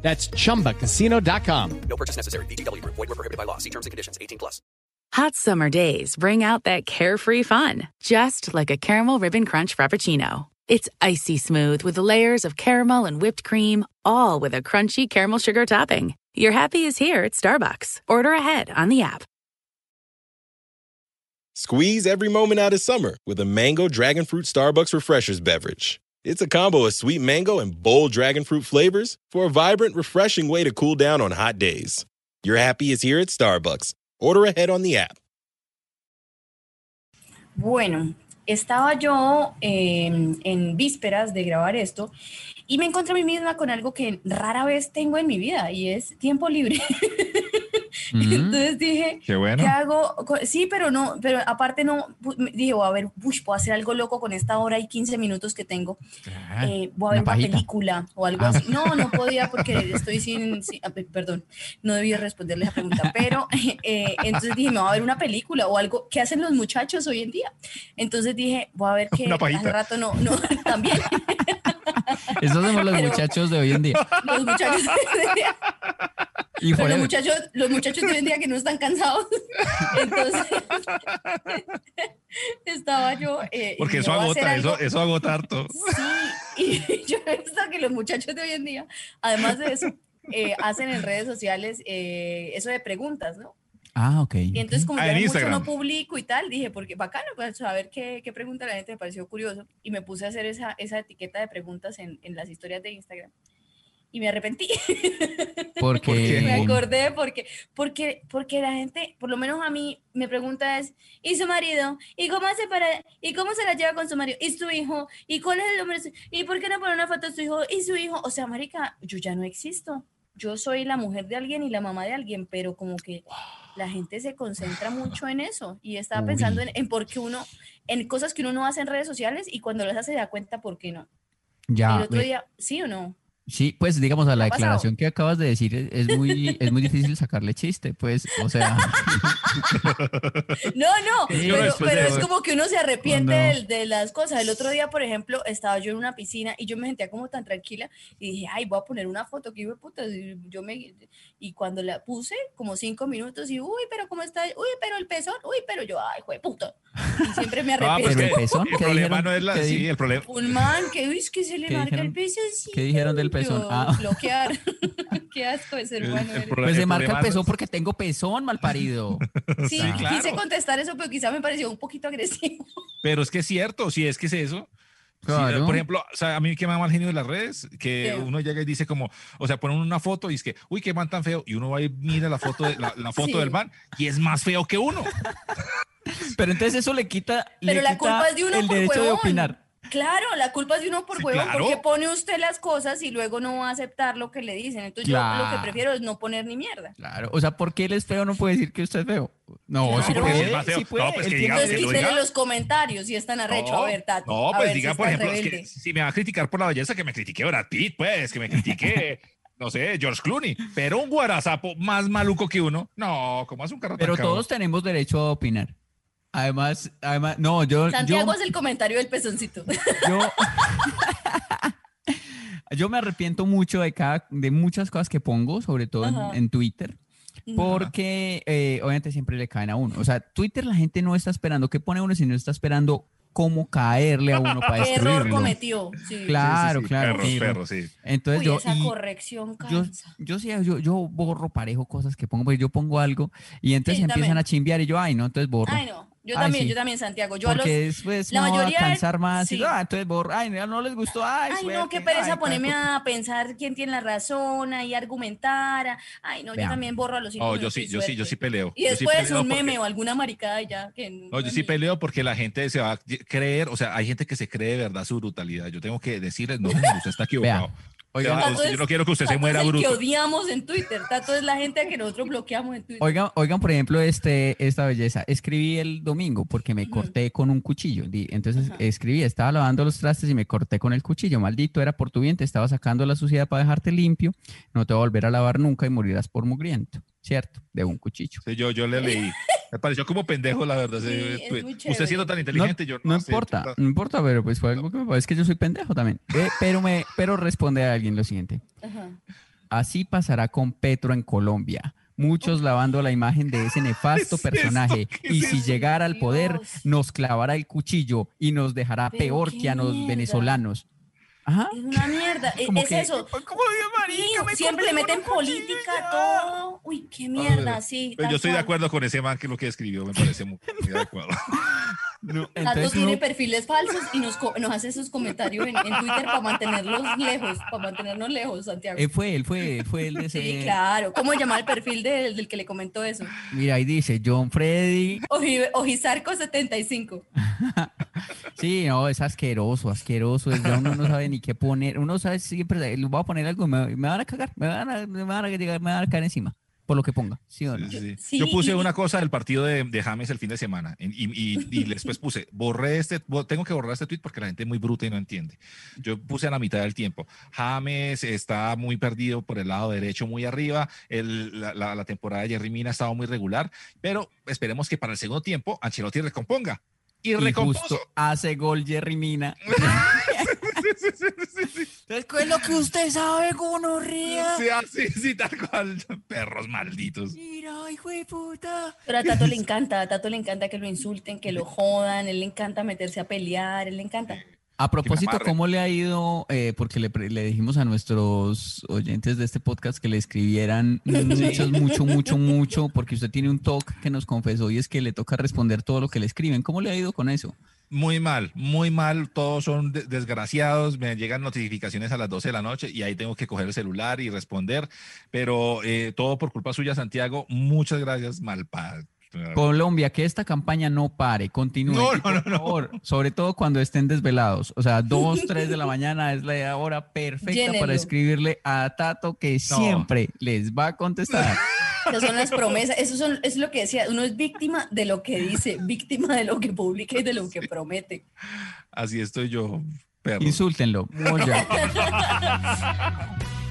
That's chumbacasino.com. No purchase necessary. VGW Group. Void were prohibited by law. See terms and conditions. 18 plus. Hot summer days bring out that carefree fun, just like a caramel ribbon crunch frappuccino. It's icy smooth with layers of caramel and whipped cream, all with a crunchy caramel sugar topping. Your happy is here at Starbucks. Order ahead on the app. Squeeze every moment out of summer with a mango dragon fruit Starbucks refreshers beverage. It's a combo of sweet mango and bold dragon fruit flavors for a vibrant, refreshing way to cool down on hot days. Your happy is here at Starbucks. Order ahead on the app. Bueno, estaba yo eh, en vísperas de grabar esto y me encontré a mí misma con algo que rara vez tengo en mi vida y es tiempo libre. Entonces dije, Qué bueno. ¿qué hago? Sí, pero no, pero aparte no, dije, voy a ver, uy, puedo hacer algo loco con esta hora y 15 minutos que tengo. Eh, voy a ver una una película o algo Ah. así. No, no podía porque estoy sin, sin- ah, pe- perdón, no debía responderle esa pregunta, pero eh, entonces dije, me voy a ver una película o algo que hacen los muchachos hoy en día. Entonces dije, voy a ver que pajita. rato no, no, también Esos somos los Pero- muchachos de hoy en día. los muchachos, Y pero los muchachos, los muchachos de hoy en día que no están cansados. Entonces estaba yo. eh, Porque eso agota, eso, eso agota harto. Sí, y yo he visto que los muchachos de hoy en día, además de eso, eh, hacen en redes sociales eh, eso de preguntas, ¿no? Ah, ok. Y entonces, como Ah, yo en mucho no publico y tal, dije, porque bacano, pues saber qué, qué pregunta la gente me pareció curioso. Y me puse a hacer esa, esa etiqueta de preguntas en, en las historias de Instagram. Y me arrepentí. Porque me acordé porque, porque, porque la gente, por lo menos a mí, me pregunta es, ¿y su marido? ¿Y cómo hace para, y cómo se la lleva con su marido? ¿Y su hijo? ¿Y cuál es el nombre? ¿Y por qué no pone una foto de su hijo? ¿Y su hijo? O sea, marica, yo ya no existo. Yo soy la mujer de alguien y la mamá de alguien, pero como que la gente se concentra mucho en eso. Y estaba pensando en, en por qué uno, en cosas que uno no hace en redes sociales y cuando las hace se da cuenta por qué no. ya, el otro día, ¿sí o no? Sí, pues digamos a la ha pasado? declaración que acabas de decir es, es muy es muy difícil sacarle chiste, pues, o sea, No, no, Sí, pero, pero de- es como que uno se arrepiente del- de, las cosas. El otro día, por ejemplo, estaba yo en una piscina y yo me sentía como tan tranquila y dije, ay, voy a poner una foto que hijo de puta. Y, yo me, y cuando la puse, como cinco minutos, y uy, pero cómo está, uy, pero el pezón, uy, pero yo, ay, hijo de puta. Y siempre me Ah, arrepiento. Pero el pezón, el ¿qué problema dijeron? no es la. ¿Qué Sí, el problema. Un man que, uy, es que se le ¿Qué marca el pezón. ¿Qué dijeron del pezón? Ah. Bloquear. Qué asco de ser El- humano. el pues se marca el pezón porque tengo pezón, mal parido. Sí, Sí, claro. quise contestar eso, pero quizá me pareció un poquito agresivo. Pero es que es cierto, si es que es eso. Sí, Claro. por ejemplo, o sea, a mí que me da mal genio de las redes, que Sí. uno llega y dice como, o sea, ponen una foto y es que, uy, qué man tan feo, y uno va y mira la foto, de, la, la foto Sí. del man y es más feo que uno. Pero entonces eso le quita, le Pero la quita culpa es de uno el derecho de huevón. opinar. Claro, la culpa es de uno por Sí, huevo, claro. porque pone usted las cosas y luego no va a aceptar lo que le dicen. Entonces yo lo que prefiero es no poner ni mierda. Claro, o sea, ¿por qué él es feo no puede decir que usted es feo? No, Claro. sí No, puede, porque es más feo. sí puede, No, pues él que tiene diga, Entonces que lo quítele diga. los comentarios si están arrecho. a ver, Tato. no, pues ver si diga, por ejemplo, es que si me va a criticar por la belleza, que me critique Brad Pitt, pues, que me critique, no sé, George Clooney, pero un guarazapo más maluco que uno, no, como hace un carro Pero todos tenemos derecho a opinar. Además, además, no, yo, Santiago yo, es el comentario del pezoncito. yo, yo me arrepiento mucho de cada, de muchas cosas que pongo, sobre todo en, en Twitter, porque eh, obviamente siempre le caen a uno. O sea, Twitter la gente no está esperando qué pone uno, sino está esperando cómo caerle a uno para ¿Qué error destruirlo. cometió? Sí. Claro, Sí, sí, sí, claro. Perros, perros, sí. Entonces Uy, yo, esa y corrección yo, cansa. yo sí, yo, yo borro parejo cosas que pongo, porque yo pongo algo y entonces Sí, empiezan también. a chimbear y yo, ay, no, entonces borro. Ay, no. Yo Ay, también, sí. yo también, Santiago. Yo a los. porque después la me voy a mayoría cansar más. y, sí. ah, entonces borro. Ay, no, no les gustó. Ay, Ay, no, qué pereza ay, ponerme a pensar quién tiene la razón y argumentar. a- Ay, no, yo también borro a los cinco No, yo sí, y yo sí, yo sí peleo. Y sí después peleo un porque- meme o alguna maricada y ya. Que No, yo sí peleo porque la gente se va a creer, o sea, hay gente que se cree de verdad su brutalidad. Yo tengo que decirles, no, usted está equivocado. Vea, Oigan, Tato, yo no quiero que usted se muera es el que bruto. odiamos en Twitter. Tato es la gente a que nosotros bloqueamos en Twitter. Oigan, oigan, por ejemplo, este, esta belleza. Escribí el domingo porque me corté con un cuchillo. Di- Entonces Ajá. escribí, estaba lavando los trastes y me corté con el cuchillo. Maldito era por tu bien, te estaba sacando la suciedad para dejarte limpio. No te voy a volver a lavar nunca y morirás por mugriento. ¿Cierto? De un cuchillo. Sí, yo, yo le leí. Me pareció como pendejo, la verdad. Sí, tweet. Usted siendo tan No, inteligente, yo no sé, importa, no importa, pero pues fue algo que me parece que yo soy pendejo también. Eh, pero me, pero responde a alguien lo siguiente. Ajá. Así pasará con Petro en Colombia. Muchos lavando la imagen de ese nefasto es personaje. Y es si eso? llegara al poder, Dios. nos clavará el cuchillo y nos dejará peor que a los mierda. venezolanos. Ajá. Es una mierda. e- es que- eso. ¿Cómo de Sí? Me siempre le meten política todo. Uy, qué mierda, sí. Pero tal yo estoy de acuerdo con ese man que lo que escribió, me parece muy, muy adecuado. No, Tato tiene perfiles falsos y nos, hace sus comentarios en, en Twitter para mantenerlos lejos, para mantenernos lejos, Santiago. él fue, él fue, él fue el de ese. Sí, claro. ¿Cómo se llama el perfil del, del que le comentó eso? Mira, ahí dice John Freddy. Oji- Ojizarco75. Sí, no, es asqueroso, asqueroso. ya uno no sabe ni qué poner. Uno sabe siempre, le voy a poner algo, me, me van a cagar, me van a, me van a llegar, me van a caer encima. Por lo que ponga. ¿Sí o no? Sí, sí. Sí, Yo puse y- una cosa del partido de, de James el fin de semana y, y- y después puse, borré este, tengo que borrar este tweet porque la gente es muy bruta y no entiende. Yo puse a la mitad del tiempo, James está muy perdido por el lado derecho, muy arriba, el- la, la- la temporada de Jerry Mina ha estado muy regular, pero esperemos que para el segundo tiempo Ancelotti recomponga. Y Y recompuso. justo hace gol Jerry Mina. Entonces, ¿qué es lo que usted sabe, gonorrea? Sí, así, sí, tal cual. Perros malditos. Mira, hijo de puta. Pero a Tato le encanta, a Tato le encanta que lo insulten, que lo jodan, él le encanta meterse a pelear, él le encanta. A propósito. ¿cómo le ha ido? Eh, porque le, le dijimos a nuestros oyentes de este podcast que le escribieran mucho, mucho, mucho, mucho, porque usted tiene un talk que nos confesó y es que le toca responder todo lo que le escriben. ¿Cómo le ha ido con eso? Muy mal, muy mal. Todos son de- desgraciados. Me llegan notificaciones a las 12 de la noche y ahí tengo que coger el celular y responder. Pero eh, todo por culpa suya, Santiago. Muchas gracias, Colombia, que esta campaña no pare, continúe. No, no, por no, no. favor, sobre todo cuando estén desvelados. O sea, 2, 3 de la mañana es la hora perfecta Llénelo. para escribirle a Tato que siempre les va a contestar. Esas son las promesas, eso, son, es lo que decía, uno es víctima de lo que dice, víctima de lo que publica y de lo que promete. Así estoy yo, perro. Insúltenlo. Moya.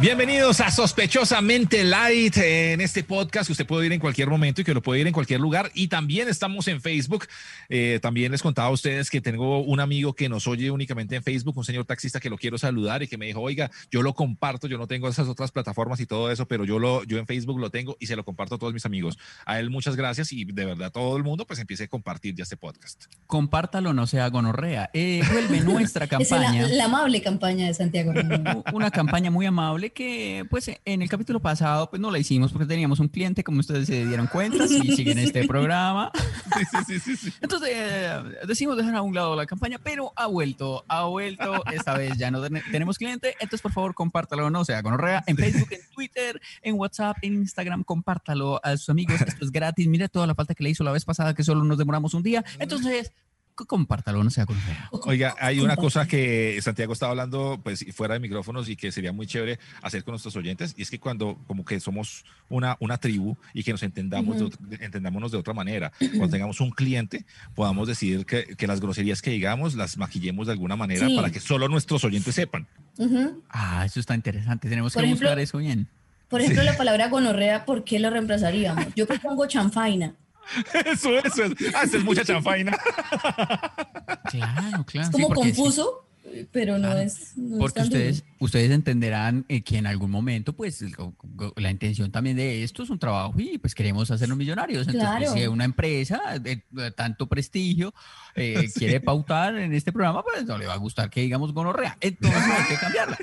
Bienvenidos a Sospechosamente Light en este podcast que usted puede ir en cualquier momento y que lo puede ir en cualquier lugar. Y también estamos en Facebook. Eh, también les contaba a ustedes que tengo un amigo que nos oye únicamente en Facebook, un señor taxista que lo quiero saludar y que me dijo, oiga, yo lo comparto, yo no tengo esas otras plataformas y todo eso, pero yo, lo, yo en Facebook lo tengo y se lo comparto a todos mis amigos. A él muchas gracias y de verdad todo el mundo pues empiece a compartir ya este podcast. Compártalo, no sea gonorrea. Eh, vuelve nuestra Esa es la, campaña. la amable campaña de Santiago. una campaña muy amable que pues en el capítulo pasado pues no la hicimos porque teníamos un cliente como ustedes se dieron cuenta si siguen este programa. Sí, sí, sí, sí, sí. entonces eh, decidimos dejar a un lado la campaña pero ha vuelto ha vuelto. Esta vez ya no ten- tenemos cliente. Entonces por favor compártalo no sea gonorrea. En Facebook en Twitter en WhatsApp en Instagram compártalo a sus amigos. Esto es gratis. Mire toda la falta que le hizo la vez pasada que solo nos demoramos un día. Entonces compártalo no sea gonorrea Oiga, hay una cosa que Santiago estaba hablando, pues fuera de micrófonos y que sería muy chévere hacer con nuestros oyentes, y es que cuando como que somos una, una tribu y que nos entendamos, de ot- entendámonos de otra manera, cuando tengamos un cliente, podamos decidir que, que las groserías que digamos las maquillemos de alguna manera Sí. para que solo nuestros oyentes sepan. Ujú. ah eso está interesante tenemos Por que ejemplo- buscar eso bien Por ejemplo, la palabra gonorrea, ¿por qué lo reemplazaríamos? Yo propongo chanfaina. Eso, eso es. Ah, esa es mucha chanfaina. claro claro Es como sí. confuso. Pero no es. no es Porque duro. ustedes, ustedes entenderán eh, que en algún momento, pues, la intención también de esto es un trabajo y pues queremos hacernos millonarios. Entonces, pues, Claro. si una empresa de, de tanto prestigio eh, quiere pautar en este programa, pues no le va a gustar que digamos gonorrea. Entonces hay que cambiarla.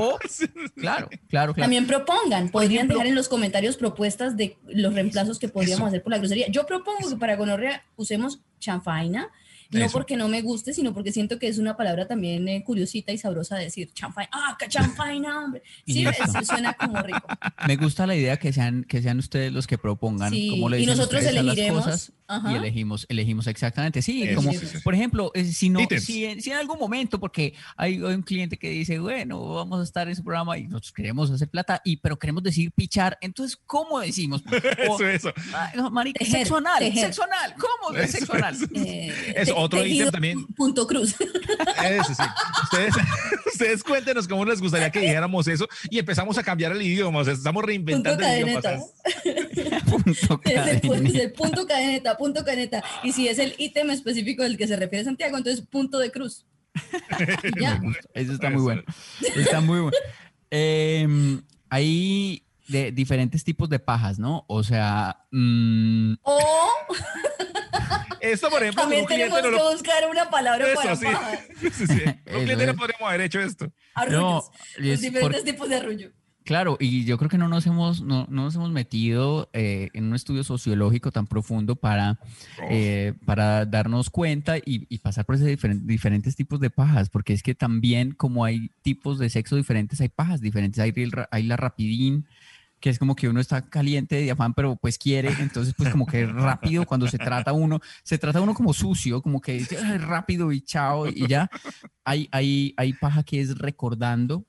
O, claro, claro, claro. También propongan, podrían ejemplo- dejar en los comentarios propuestas de los reemplazos que podríamos eso. hacer por la grosería. Yo propongo que para gonorrea usemos chanfaina, no Eso. porque no me guste, sino porque siento que es una palabra también eh, curiosita y sabrosa de decir chanfaina. ¡Ah, chanfaina, hombre! Sí, es- suena como rico. Me gusta la idea que sean, que sean ustedes los que propongan Sí, cómo le y dicen nosotros ustedes a las elegiremos, cosas ajá. y elegimos, elegimos exactamente. Sí, como sí, sí. por ejemplo, eh, si no, si en, si en algún momento, porque hay, hay un cliente que dice, bueno, vamos a estar en su programa y nosotros queremos hacer plata, y pero queremos decir pichar, entonces, ¿cómo decimos? O- Eso, eso. No, marica, Tejer, sexo anal, tejer. sexo anal, ¿cómo es Eso, sexo anal? eso. Eh, otro ítem también. Punto cruz. Eso sí. Ustedes, ustedes cuéntenos cómo les gustaría que dijéramos eso y empezamos a cambiar el idioma. O sea, estamos punto reinventando el idioma. Punto Es el, punto cadeneta, punto cadeneta. Y si es el ítem específico del que se refiere Santiago, entonces punto de cruz. Ya. Eso está muy bueno. Está muy bueno. Em, hay de diferentes tipos de pajas, ¿no? O sea, mm, O Esto, por ejemplo, también tenemos no que lo... buscar una palabra para Eso, sí. paja. Sí, sí. Con un cliente no podríamos haber hecho esto. Arrullos. No, los es diferentes por- tipos de arrullo. Claro, y yo creo que no nos hemos, no, no nos hemos metido eh, en un estudio sociológico tan profundo para, eh, para darnos cuenta y, y pasar por esos diferen- diferentes tipos de pajas, porque es que también como hay tipos de sexo diferentes, hay pajas diferentes, hay, la rapidín, que es como que uno está caliente de afán, pero pues quiere, entonces pues como que rápido cuando se trata uno, se trata uno como sucio, como que dice, "Ay, rápido y chao, y ya. Hay, hay, hay paja que es recordando,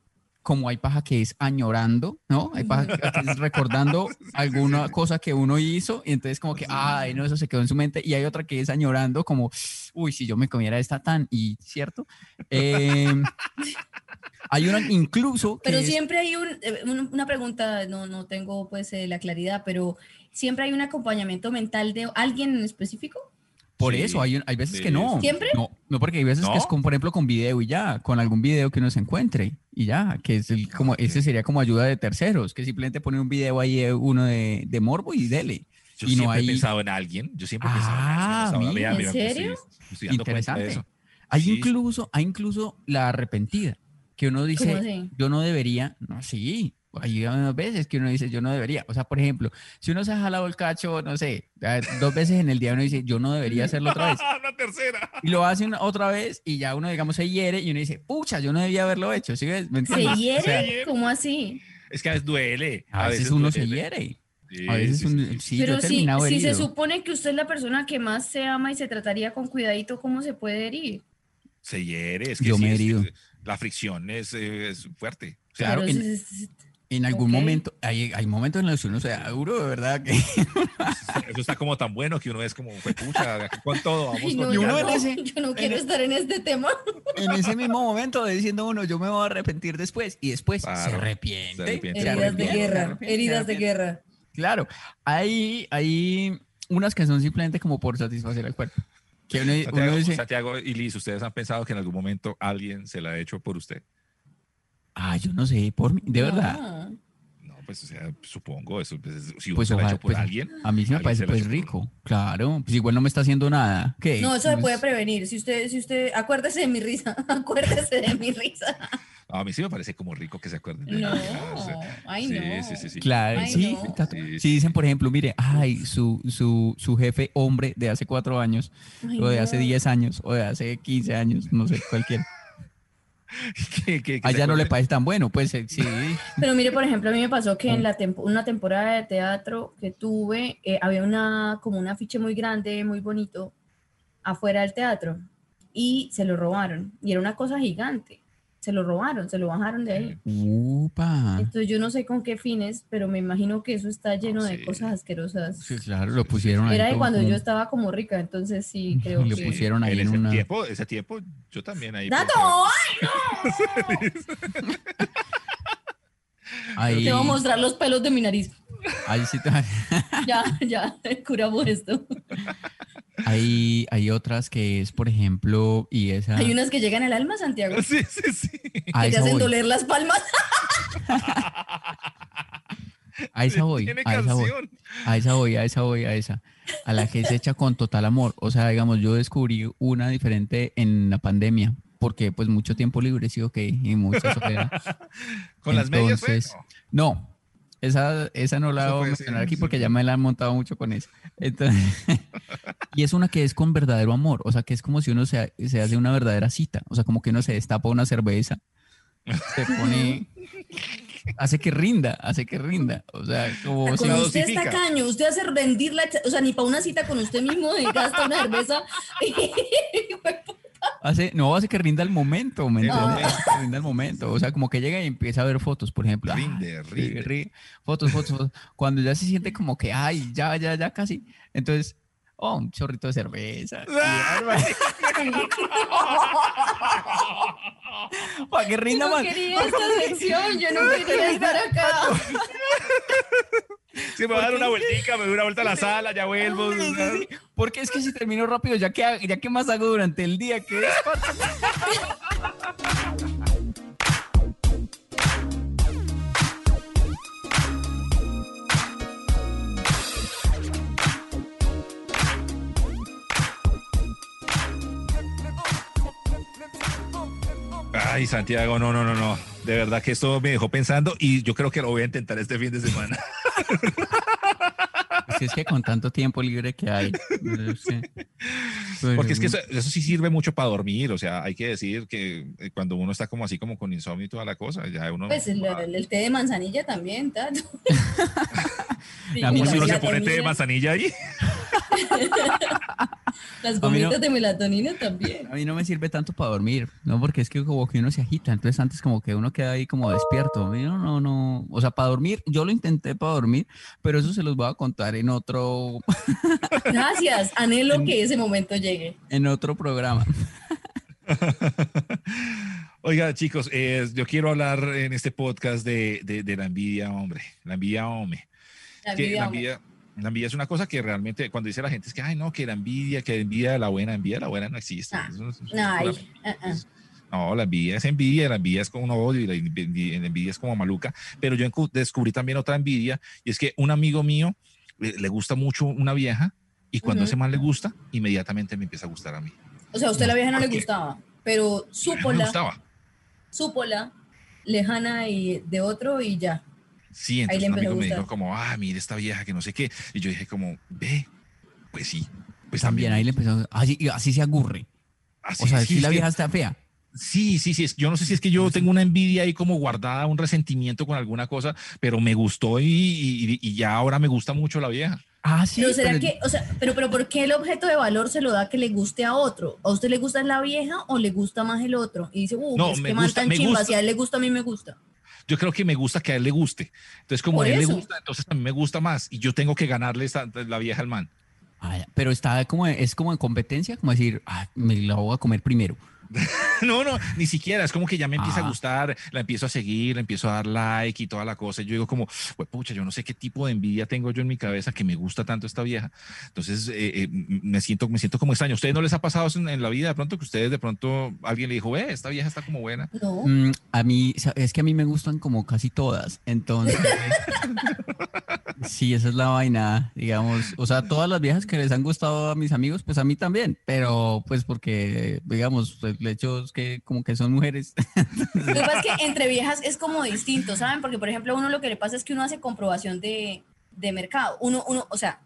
como hay paja que es añorando, ¿no? Hay paja que es recordando alguna cosa que uno hizo y entonces como que, ay, no, eso se quedó en su mente. Y hay otra que es añorando como, uy, si yo me comiera esta tan, y cierto. Em, hay una incluso Pero es- siempre hay eh, un- una pregunta, no, no tengo pues eh, la claridad, pero siempre hay un acompañamiento mental de alguien en específico. Por Sí, eso, hay, un- hay veces sí. que no. ¿Siempre? No, no, porque hay veces que ¿No? es con, por ejemplo, con video y ya, con algún video que uno se encuentre y ya, que es el, como, ese sería como ayuda de terceros, que simplemente pone un video ahí eh, uno de, de morbo y dele. Yo Y no siempre hay- he pensado en alguien. Yo siempre he pensado Ah, en alguien. ahora, mira, ¿en pues, serio? estoy Interesante. eso. Hay Sí. incluso, hay incluso la arrepentida, que uno ¿Cómo dice, yo no debería, no, sí, hay unas veces que uno dice, yo no debería. O sea, por ejemplo, si uno se ha jalado el cacho, no sé, dos veces en el día uno dice, yo no debería hacerlo otra vez. Una tercera. Y lo hace una, otra vez y ya uno, digamos, se hiere y uno dice, pucha, yo no debía haberlo hecho, ¿sí ves? ¿Me ¿Se hiere? O sea, ¿Cómo así? Es que a veces duele. a veces uno se hiere. Sí, A veces sí, un- sí, Pero si, si se supone que usted es la persona que más se ama y se trataría con cuidadito, ¿cómo se puede herir? Se hiere. Es que Yo sí, me he es. La fricción es, es fuerte. Claro, en- si- si- En algún Ok. momento, hay, hay momentos en los que uno se da duro, de verdad, que eso está como tan bueno que uno es como, "Fue pucha, aquí con todo, vamos Ay, con no, Y uno yo, no, ese- yo no quiero e- estar en este tema. en ese mismo momento de diciendo uno, yo me voy a arrepentir después, y después se Claro, arrepiente. se arrepiente. se Heridas de arrepiente, se guerra, arrepiente, se heridas de arrepiente. guerra. Claro, hay, hay unas que son simplemente como por satisfacer al cuerpo. Que uno, uno Santiago, dice, Santiago y Liz, ¿ustedes han pensado que en algún momento alguien se la ha hecho por usted? Ah, yo no sé, por mí, de verdad. Ah. No, pues, o sea, supongo eso. pues, si uno Pues ojalá, hecho por pues, alguien. A mí sí me parece pues por rico, claro. Pues igual no me está haciendo nada. ¿Qué? No, eso se puede Pues, prevenir. Si usted, si usted, acuérdese de mi risa, acuérdese de mi risa. No, a mí sí me parece como rico que se acuerden de No, alguien, o sea, ay, sí, no. sí, sí, sí. Claro, Ay, sí. no. Sí, Si sí, dicen, por ejemplo, mire, ay, su, su, su jefe hombre de hace cuatro años, Ay, o de no. hace 10 años, o de hace 15 años, no sé, cualquiera. Que- que- que se Allá no le parece tan bueno, pues eh, sí. Pero mire, por ejemplo, a mí me pasó que en la tempo- una temporada de teatro que tuve, eh, había una, como un afiche muy grande, muy bonito, afuera del teatro, y se lo robaron. Y era una cosa gigante. Se lo robaron, se lo bajaron de ahí. Upa. Entonces yo no sé con qué fines, pero me imagino que eso está lleno de cosas asquerosas. Sí, claro, lo pusieron ahí. Era de cuando yo estaba como rica, entonces sí, creo Lo que... pusieron ahí en en ese una- tiempo, ese tiempo, yo también ahí. ¡Dato! pensé- ¡Ay, no! Ahí, Te voy a mostrar los pelos de mi nariz. Ahí sí te- Ya, ya, curamos esto. Hay, hay otras que es, por ejemplo, y esa... Hay unas que llegan al alma, Santiago. Sí, sí, sí. a Que te hacen voy, doler las palmas. a esa voy, Tiene a esa voy. A esa voy, a esa voy, a esa. A la que se echa con total amor. O sea, digamos, yo descubrí una diferente en la pandemia, porque pues mucho tiempo libre, sí, ok, y mucha soledad. Con las medias, fue? Entonces, No, esa, esa no la voy a mencionar aquí sí. porque ya me la han montado mucho con eso. Entonces, y es una que es con verdadero amor, o sea, que es como si uno se, se hace una verdadera cita, o sea, como que uno se destapa una cerveza, se pone, hace que rinda, hace que rinda, o sea, como Con si- usted está caño, usted hace rendir la, o sea, ni para una cita con usted mismo gasta una cerveza. hace, no, hace que rinda el momento, ¿me entiendes? rinda el momento, o sea, como que llega y empieza a ver fotos, por ejemplo. ah, Rinde, sí, rinde. ri- fotos, fotos, fotos. Cuando ya se siente como que, ay, ya, ya, ya casi. Entonces, oh, un chorrito de cerveza. Para que Yo rinda no más. quería esta sección, yo no quería estar acá. Sí, me voy a dar una vueltica, me doy una vuelta a la sala, ya vuelvo. Sí, sí, sí. Porque es que si termino rápido, ya que, ya que más hago durante el día, que Ay, Santiago, no, no, no, no. De verdad que esto me dejó pensando y yo creo que lo voy a intentar este fin de semana. Si es que con tanto tiempo libre que hay. no sé. Porque es que eso, eso sí sirve mucho para dormir. O sea, hay que decir que eh, cuando uno está como así, como con insomnio y toda la cosa, ya uno. Pues el, el- el té de manzanilla también, Tato. Sí, A mí como ¿Cómo si la uno se pone té de manzanilla ahí? Las no- gomitas de melatonina también. A mí no me sirve tanto para dormir, ¿no? Porque es que como que uno se agita, entonces antes como que uno queda ahí como despierto. A mí no, no, no. O sea, para dormir, yo lo intenté para dormir, pero eso se los voy a contar en otro, Gracias, anhelo que ese momento llegue. en otro programa. Oiga, chicos, eh, yo quiero hablar en este podcast de, de- de la envidia, hombre. La envidia, hombre. La que envidia, la hombre. envidia, la envidia es una cosa que realmente, cuando dice la gente es que, ay, no, que la envidia, que la envidia de la buena, envidia la buena no existe. Ah, no No, ah, ah. No, la envidia es envidia, la envidia es como un odio y la envidia, la envidia es como maluca. Pero yo descubrí también otra envidia y es que un amigo mío eh, le gusta mucho una vieja y cuando Ujú. ese man le gusta, inmediatamente me empieza a gustar a mí. O sea, a usted la vieja no le gustaba, pero No súpola, me gustaba. súpola, lejana y de otro y ya. Sí, entonces un amigo me dijo como, ah, mire esta vieja que no sé qué. Y yo dije como, ve, pues sí. Pues También ahí le empezó, así, así se agurre. Así, O sea, sí, si la que- vieja está fea. Sí, sí, sí. es- Yo no sé si es que yo tengo una envidia ahí como guardada, un resentimiento con alguna cosa, pero me gustó y, y- y ya ahora me gusta mucho la vieja. Ah, sí. pero será pero- que, o sea, pero, pero ¿por qué el objeto de valor se lo da que le guste a otro? ¿A usted le gusta la vieja o le gusta más el otro? Y dice, uh, No, es me que gusta- tan me chimba, gusta. si a él le gusta, a mí me gusta. Yo creo que me gusta que a él le guste. Entonces, como a él eso. le gusta, entonces a mí me gusta más. Y yo tengo que ganarle esta- la vieja al man. Ah, pero está como, es como en competencia, como decir, ah, me la voy a comer primero. No, no, ni siquiera. Es como que ya me empieza Ah. a gustar, la empiezo a seguir, le empiezo a dar like y toda la cosa. Y yo digo como, "Hue pucha, yo no sé qué tipo de envidia tengo yo en mi cabeza que me gusta tanto esta vieja. Entonces, eh, eh, me siento me siento como extraño. ¿A ustedes no les ha pasado eso en, en la vida de pronto que ustedes de pronto alguien le dijo, ve, esta vieja está como buena? No. Mm, a mí, es que a mí me gustan como casi todas. Entonces, sí, esa es la vaina, digamos. O sea, todas las viejas que les han gustado a mis amigos, pues a mí también. Pero, pues porque, digamos, el que como que son mujeres. Lo que pasa es que entre viejas es como distinto, ¿saben? Porque, por ejemplo, uno lo que le pasa es que uno hace comprobación de, de mercado. Uno, uno, o sea,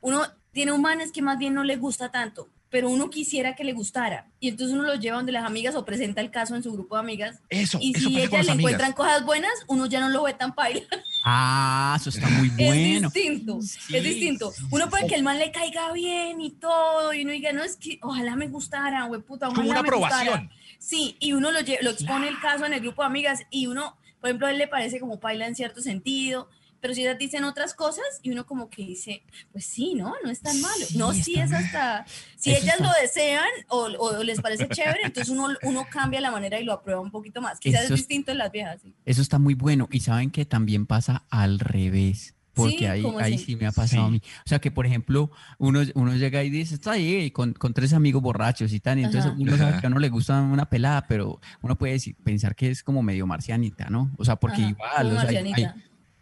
uno tiene un que más bien no le gusta tanto, pero uno quisiera que le gustara. Y entonces uno lo lleva donde las amigas o presenta el caso en su grupo de amigas. Eso, Y eso si ellas las le amigas. encuentran cosas buenas, uno ya no lo ve tan paila. ah, eso está muy bueno. Es distinto, Sí, es distinto. sí, Uno puede sí. que el man le caiga bien y todo, y uno diga, no, es que ojalá me gustara, güey, puta, ojalá Como una me gustara". aprobación. Sí, y uno lo, lo expone el caso en el grupo de amigas y uno, por ejemplo, a él le parece como paila en cierto sentido, pero si ellas dicen otras cosas y uno como que dice, pues sí, ¿no? No es tan malo. Sí, no, sí es hasta, si eso ellas está- lo desean o, o les parece chévere, entonces uno, uno cambia la manera y lo aprueba un poquito más. Quizás Eso es distinto en las viejas, sí. Eso está muy bueno. Y saben que también pasa al revés. porque Sí, ahí, ¿cómo ahí sí me ha pasado a mí. O sea, que por ejemplo, uno, uno llega y dice, está ahí con, con tres amigos borrachos y tal, y entonces Ajá. uno sabe que a uno le gusta una pelada, pero uno puede decir- pensar que es como medio marcianita, ¿no? O sea, porque Ajá, igual, o sea, hay- hay- marcianita.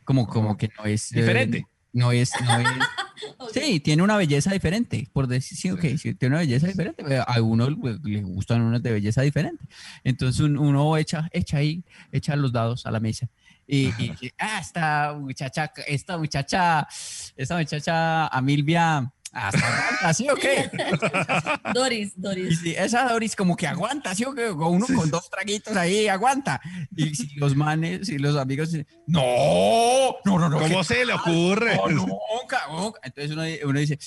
Como, como que no es... eh, Diferente. no es, no es. Sí, tiene una belleza diferente, por decir, sí, ok, sí, tiene una belleza diferente, pero a uno le gustan unas de belleza diferente. Entonces un- uno echa, echa ahí, echa los dados a la mesa. Y, ah, esta muchacha, esta muchacha, esta muchacha Amilvia, hasta así o qué. Doris, Y Doris. si esa Doris como que aguanta, ¿sí o qué? Uno con dos traguitos ahí aguanta. Y si los manes y los amigos dicen, no, no, no, no. ¿Cómo ¿qué se le ocurre? no, nunca, nunca. Entonces uno, uno dice,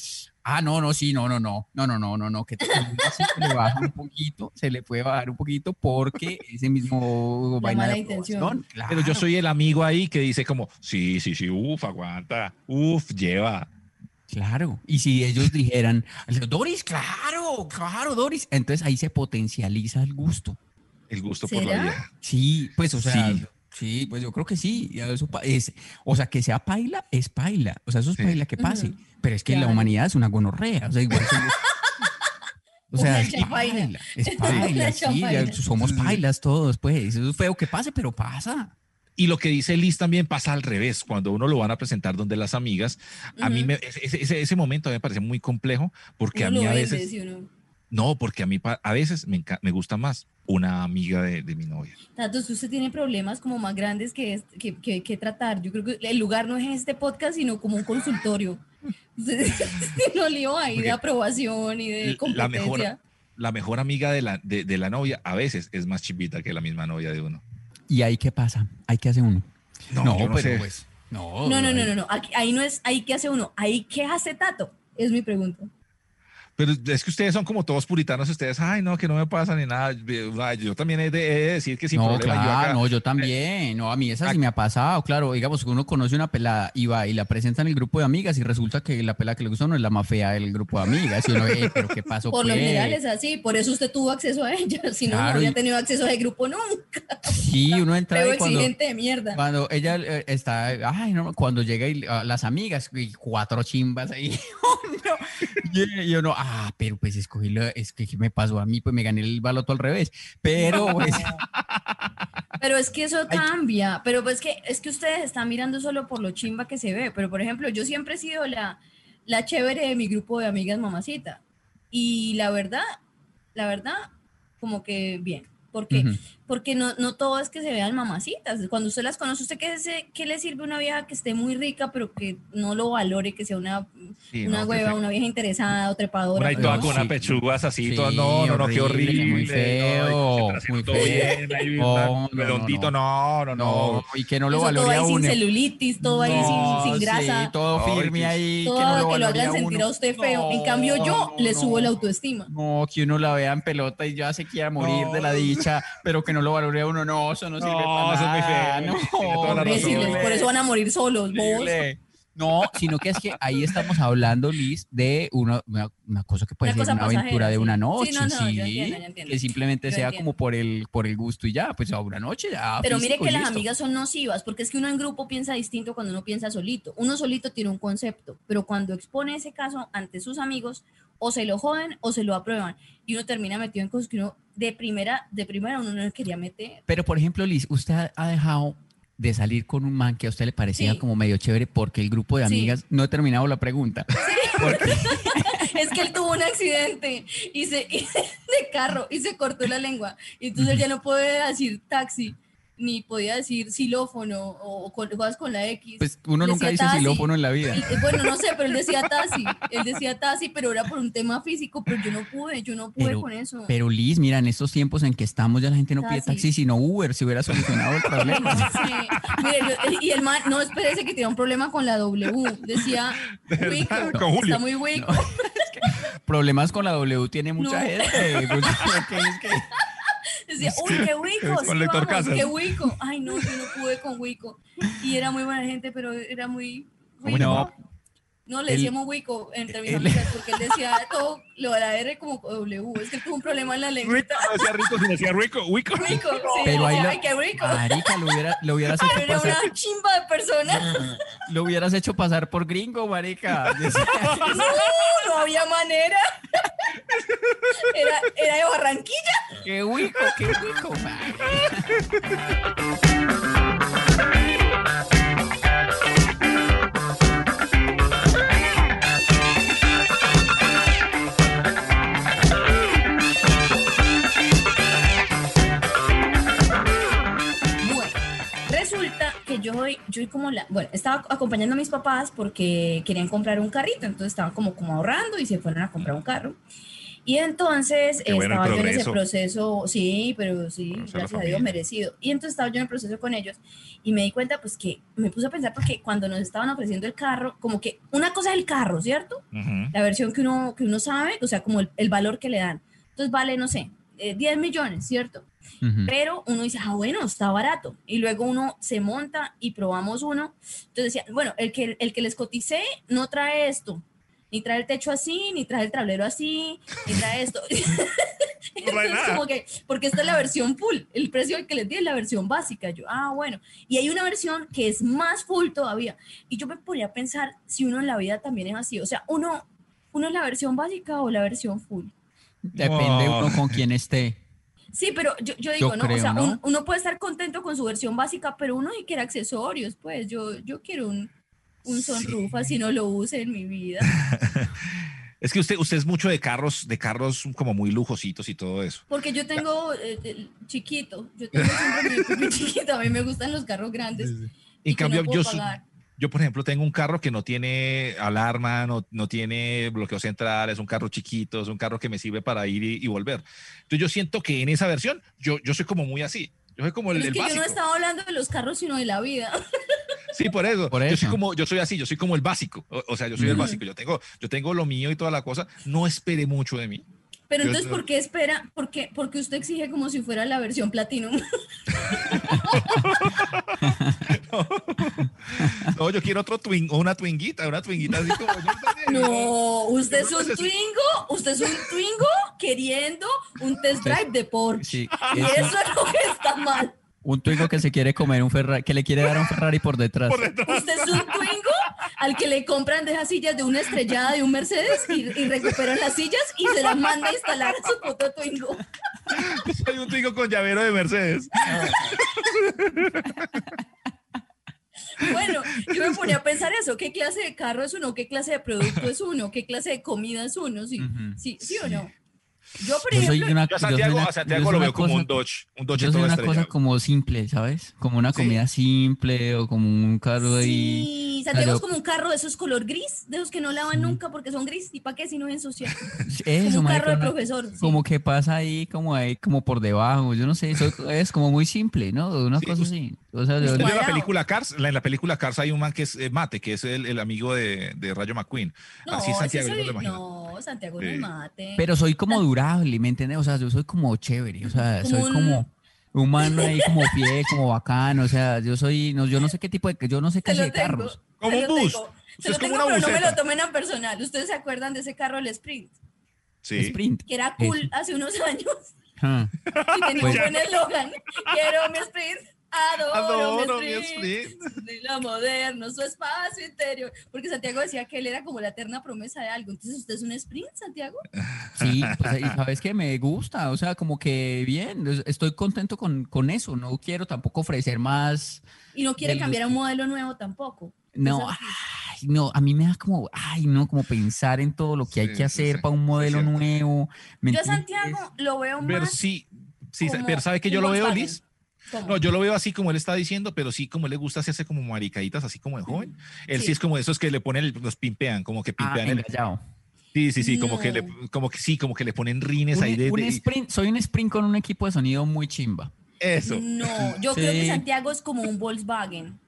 ah, no, no, sí, no, no, no, no, no, no, no, no, que se le baja un poquito, se le puede bajar un poquito porque ese mismo La vaina mala de intención. aprobación, Pero yo claro. soy el amigo ahí que dice como, sí, sí, sí, uf, aguanta, uf, lleva. Claro, y si ellos dijeran, Doris, claro, claro, Doris, entonces ahí se potencializa el gusto. El gusto por la vida. Sí, pues, o sea, Sí. sí, pues yo creo que sí. eso es, o sea, que sea paila, es paila. O sea, eso es Sí. paila que pase. Pero es que la humanidad es una gonorrea. O sea, igual somos- O sea, es paila, es paila, sí, somos pailas todos, pues. Eso es feo que pase, pero pasa. Y lo que dice Liz también pasa al revés. Cuando uno lo van a presentar donde las amigas, a mí Ujú. me, ese, ese- ese momento a mí me parece muy complejo porque Uno a mí a veces, uno- no, porque a mí a veces me, me gusta más una amiga de, de mi novia. Tanto si usted tiene problemas como más grandes que, es- que, que, que tratar. Yo creo que el lugar no es este podcast, sino como un consultorio. Usted no lío ahí de Porque aprobación y de La competencia. mejor, la mejor amiga de la, de, de la novia a veces es más chipita que la misma novia de uno. ¿Y ahí qué pasa? ¿Ahí qué hace uno? No, yo no pero sé. pues. No, No, no, no, no, no. Aquí- ahí no es, ahí qué hace uno, ahí qué hace Tato, es mi pregunta. Pero es que ustedes son como todos puritanos, ustedes, ay, no, que no me pasa ni nada. Yo también he de, he de decir que sin no, problema yo claro, acá- no, yo también. No, a mí esa sí me ha pasado, claro. Digamos que uno conoce una pelada y va y la presenta en el grupo de amigas y resulta que la pelada que le gusta no es la más fea del grupo de amigas. Y uno, "Eh, pero ¿qué pasó? Por lo pues?". general es así, por eso usted tuvo acceso a ella, si no, no Claro, habría y- tenido acceso a ese grupo nunca. Sí, uno entra cuando, exigente de mierda. cuando ella eh, está, ay, no, cuando llega y, ah, las amigas y cuatro chimbas ahí. no. Y, y uno, ah, pero pues escogí lo, es que ¿qué me pasó a mí, pues me gané el baloto al revés. Pero pues, Pero es que eso cambia, pero pues que es que ustedes están mirando solo por lo chimba que se ve, pero por ejemplo, yo siempre he sido la, la chévere de mi grupo de amigas mamacita. Y la verdad, la verdad, como que bien, porque Ujú. Porque no, no todo es que se vean mamacitas, cuando usted las conoce, ¿usted qué, se- qué le sirve una vieja que esté muy rica, pero que no lo valore, que sea una, Sí, una no, hueva, se- una vieja interesada o trepadora? Una y pero toda no. con sí. una pechugas así, Sí, toda, no, no, no, qué horrible, muy feo, muy todo feo. bien, ahí, No, una- no, no, redondito, no, no, no. y que no lo Eso todo valore a ahí sin uno. celulitis, todo ahí sin, sin sí, grasa. todo Ay, firme ahí, todo que no lo que lo valore hagan a sentir a usted feo. en cambio, yo No, le subo no. la autoestima. No, que uno la vea en pelota y ya se quiera morir de la dicha, pero que no lo valore a uno, no, eso no sirve No, para eso nada. por eso van a morir solos, vos. No, sino que es que ahí estamos hablando, Liz, de una, una, una cosa que puede Una ser una aventura de sí. una Sí, noche, no, no, sí, yo entiendo, yo entiendo. que simplemente Yo sea entiendo. como por el, por el gusto y ya, pues a una noche ya. Pero mire que las amigas son nocivas, porque es que uno en grupo piensa distinto cuando uno piensa solito. Uno solito tiene un concepto, pero cuando expone ese caso ante sus amigos, o se lo joden o se lo aprueban. Y uno termina metido en cosas que uno de primera, de primera uno no quería meter. Pero, por ejemplo, Liz, usted ha- dejado de salir con un man que a usted le parecía Sí. como medio chévere porque el grupo de Sí. amigas no he terminado la pregunta. Porque- es que él tuvo un accidente y se, y de carro y se cortó la lengua. Y entonces él ya no puede decir taxi, ni podía decir xilófono o, o con, cosas con la X. pues uno Decía nunca dice xilófono en la vida. Y, bueno, no sé, pero él decía taxi, él decía taxi, pero era por un tema físico, pero yo no pude, yo no pude Pero- con eso. Pero Liz, mira, en estos tiempos en que estamos ya la gente no pide Taxi. sino Uber, si hubiera solucionado el problema. Sí. Mire, yo- y el man, no, espérese que tenía un problema con la W. Decía, Wico, está muy Wico. Problemas con la W tiene mucha No. gente. Pues, ¿qué es que- Decía, uy, qué Wico, con sí, Lector vamos, qué Wico. Ay, no, yo no pude con Wico. Y era muy buena gente, pero era muy... ¿Cómo Wico. no? No, le decíamos Wico entre mis amigas porque él decía todo lo de la R como W. Es que él tuvo un problema en la lengua. Rico, no decía rico, sino decía rico, rico. Wico, sí, Pero ahí ay, qué rico. Marica, lo, hubiera, lo hubieras hecho Pero pasar. una chimba de persona. Lo hubieras hecho pasar por gringo, marica. No, no había manera. Era, era de Barranquilla. qué huico, qué huico, marica. Yo hoy, yo como la, bueno, estaba acompañando a mis papás porque querían comprar un carrito, entonces estaban como, como ahorrando y se fueron a comprar un carro. Y entonces Qué bueno el estaba yo en ese proceso, sí, pero sí, Conocer gracias a Dios merecido. Y entonces estaba yo en el proceso con ellos y me di cuenta pues que me puse a pensar porque cuando nos estaban ofreciendo el carro, como que una cosa es el carro, ¿cierto? Ujú. la versión que uno, que uno sabe, o sea, como el, el valor que le dan. Entonces vale, no sé, eh, 10 millones, ¿cierto? Pero uno dice, ah, bueno, está barato. Y luego uno se monta y probamos uno. Entonces decía, bueno, el que, el que les coticé no trae esto. Ni trae el techo así, ni trae el tablero así, ni trae esto. Entonces, como que, porque esta es la versión full. El precio que les di es la versión básica. Yo, ah, bueno. Y hay una versión que es más full todavía. Y yo me ponía a pensar si uno en la vida también es así. O sea, uno, uno es la versión básica o la versión full. Depende No. uno con quién esté. Sí, pero yo, yo digo, ¿no? creo, o sea, ¿no? un- uno puede estar contento con su versión básica, pero uno sí quiere accesorios, pues. Yo, yo quiero un, un sunroof, así no lo use en mi vida. Es que usted, usted es mucho de carros, de carros como muy lujositos y todo eso. Porque yo tengo eh, el chiquito, yo tengo siempre mi, mi chiquito, a mí me gustan los carros grandes. Que cambio, no yo, soy-. Yo, por ejemplo, tengo un carro que no tiene alarma, no, no tiene bloqueo central, es un carro chiquito, es un carro que me sirve para ir y, y volver. Entonces yo siento que en esa versión yo, yo soy como muy así. Yo soy como el, es el que yo básico. no estaba hablando de los carros, sino de la vida. Sí, por eso. Por Yo soy eso. como, yo soy así, yo soy como el básico. O, o sea, yo soy el Ujú. básico. Yo tengo, yo tengo lo mío y toda la cosa. No espere mucho de mí. Pero Yo- entonces, ¿por qué espera? ¿Por qué, porque usted exige como si fuera la versión Platinum? No, yo quiero otro twin o una twinguita, una twinguita así como yo también. No, usted es no un necesito- Twingo, usted es un Twingo queriendo un test drive de Porsche. Sí, y es eso es lo que está mal. un Twingo que se quiere comer un Ferrari, que le quiere dar a un Ferrari por detrás. Por detrás. Usted es un Twingo al que le compran de esas sillas de una estrellada de un Mercedes y, y recuperan las sillas y se las manda a instalar a su puto Twingo. Soy un twingo con llavero de Mercedes. Bueno, yo me ponía a pensar eso, ¿qué clase de carro es uno? ¿Qué clase de producto es uno? ¿Qué clase de comida es uno? ¿Sí, sí, sí o no? Yo, por Yo soy una, Yo a yo soy Santiago, una- a yo Santiago soy lo una veo como cosa- un Dodge, un Dodge Yo soy todo una cosa como simple, ¿sabes? Como una Sí. comida simple o como un carro ahí. Sí, Santiago Pero- es como un carro de esos color gris, de esos que no lavan nunca porque son gris. ¿Y para qué si no es ensuciar? Eso, como un marica, carro de una- profesor. sí. Como que pasa ahí, como ahí, como por debajo. Yo no sé, soy- es como muy simple, ¿no? Una Sí, cosa así. O sea, yo- la película Cars, la- en la película Cars hay un man que es eh, Mate, que es el, el amigo de, de Rayo McQueen. No, Así Santiago, yo soy- no, Santiago no Sí. es mate. pero soy como ¿me entiendes? O sea, yo soy como chévere, o sea, Como soy un- como humano ahí, como pie, como bacano. O sea, yo soy, no, yo no sé qué tipo de, yo no sé lo de carros. Como se un lo bus. Se lo tengo, pero no me lo tomen a personal. ¿Ustedes se acuerdan de ese carro, el Sprint? Sí. Sprint. Que era cool Eso. hace unos años Ah. y tenía Pues- un buen eslogan. Quiero mi Sprint. Adoro, Adoro mi mi Sprint. De lo moderno, su espacio interior. Porque Santiago decía que él era como la eterna promesa de algo. Entonces, ¿usted es un Sprint, Santiago? Sí, pues, y sabes que me gusta, o sea, como que bien, es- estoy contento con, con eso, no quiero tampoco ofrecer más, Y no quiere cambiar a un modelo nuevo tampoco. no, ay, no, a mí me da como, ay, no, como pensar en todo lo que hay Sí, que sí, hacer sí, para un modelo nuevo. ¿me Yo a? Santiago lo veo Pero más sí, sí, como pero ¿sabe que yo lo veo. Liz? No, yo lo veo así como él está diciendo, pero sí como le gusta hacerse como maricaditas, así como de joven. Él sí, Sí. es como de esos que le ponen, los pimpean, como que Ah, pimpean el... engallado. Sí, sí, sí, como que le, como que sí, como que le ponen rines Un, ahí de, un de- sprint, soy un sprint con un equipo de sonido muy chimba. eso. No, yo creo que. Santiago es como un Volkswagen.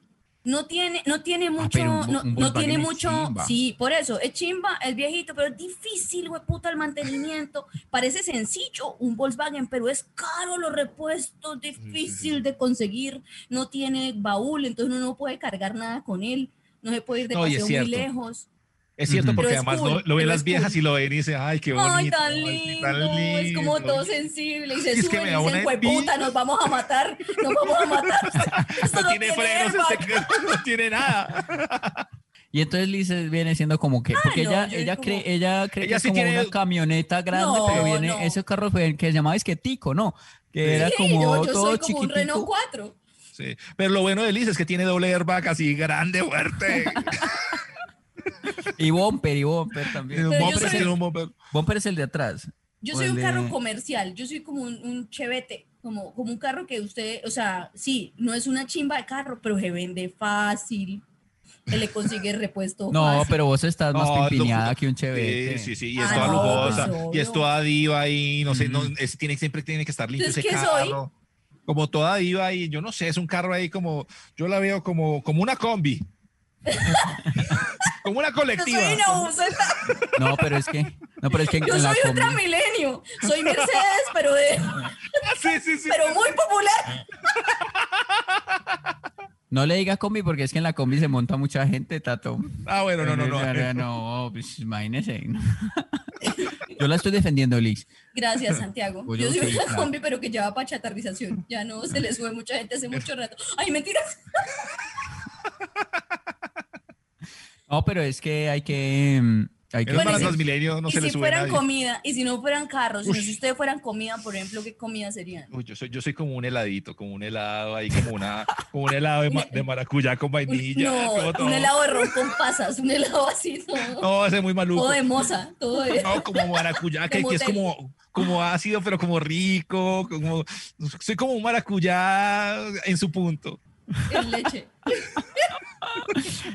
No tiene, no tiene mucho, Ah, un- no, tiene mucho, chimba. sí, por eso, es chimba, es viejito, pero es difícil, puta, el mantenimiento. Parece sencillo un Volkswagen, pero es caro los repuestos, difícil de conseguir, no tiene baúl, entonces uno no puede cargar nada con él, no se puede ir de No, paseo muy lejos. Es cierto, porque Pero es además cool, lo, lo ven las es viejas cool. y lo ven y dicen, ay, qué bonito. Ay, tan ay, lindo, tan es como lindo". todo sensible y se Es que suben me y da dicen, una puta, nos vamos a matar, nos vamos a matar. Esto No tiene frenos airbag". este tiene nada. Y entonces Liz viene siendo como que, porque no, ella, ella como- cree, ella cree Ella que es sí como tiene- una camioneta grande, No, pero viene no. ese carro fue- que se llamaba Esquetico, ¿no? Que era Sí, como yo, yo todo soy como un Renault chiquitico. 4. Sí. Pero lo bueno de Liz es que tiene doble airbag así grande, fuerte. Y bumper, y bumper también. Bumper, soy- un bumper. Bumper es el de atrás. Yo soy un de- carro comercial, yo soy como un, un chevete, como, como un carro que usted, o sea, sí, no es una chimba de carro, pero se vende fácil, se le consigue repuesto No, fácil. pero vos estás más No, pimpineada lo- que un chevete. Sí, sí, sí. Y Ah, es toda no, lujosa. pues, y es toda diva y no sé, no, es- tiene, siempre tiene que estar limpio ese ¿qué soy? carro. Como toda diva y yo no sé, es un carro ahí como, yo la veo como, como una combi. como una Yo colectiva. soy una No, pero es que, no, pero es que en yo soy ultra milenio, soy Mercedes, pero de, sí, sí, sí. pero muy popular. no le diga combi porque es que en la combi se monta mucha gente, Tato. Ah, bueno, no, no, no. No, no, pues imagínese. Yo la estoy defendiendo, Liz. Gracias, Santiago. Pues Yo yo soy una claro. combi, pero que lleva para chatarrización. Ya no se le sube mucha gente hace mucho rato. Ay, mentiras. No, pero es que hay que, mm, hay que Bueno, para y si- Transmilenio no y se le si sube fueran nadie. comida, y si no fueran carros, sino si ustedes fueran comida, por ejemplo, ¿qué comida serían? Uy, yo soy, yo soy como un heladito, como un helado ahí, como una, como un helado de, ma- de maracuyá con vainilla. como no, todo. un helado de ron con pasas, un helado así, todo, No, ese es muy maluco. todo de moza, todo de... No, como maracuyá, que, es como, como ácido, pero como rico, como, soy como un maracuyá en su punto. en leche.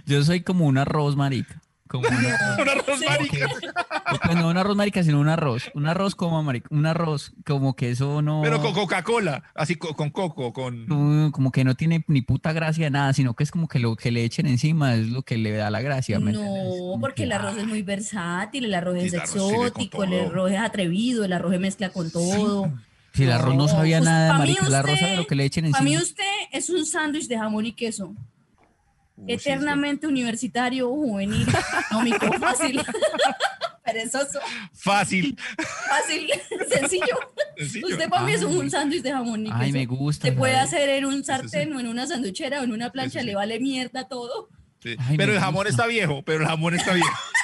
Yo soy como un arroz, marica. Como un arroz. Un arroz Sí. marica. Pues no un arroz, marica, sino un arroz. Un arroz como, marica. Un arroz como que eso no... Pero con Coca-Cola, así co- con coco, con... no, como que no tiene ni puta gracia de nada, sino que es como que lo que le echen encima es lo que le da la gracia. No, porque que- el arroz es muy versátil, el arroz es el arroz exótico, el arroz es atrevido, el arroz se mezcla con todo. Si el arroz no sabía pues, nada, marica, el arroz sabe lo que le echen Para mí encima. usted es un sándwich de jamón y queso. Eternamente universitario, juvenil, económico, fácil, perezoso. Fácil. fácil, sencillo. Sencillo. Usted para mí es un Ay. sándwich de jamón y queso. Ay, me gusta. Se puede hacer en un sartén o en una sanduchera o en una plancha, sí. le vale mierda todo. Sí. Ay, pero el jamón gusta. está viejo, pero el jamón está viejo.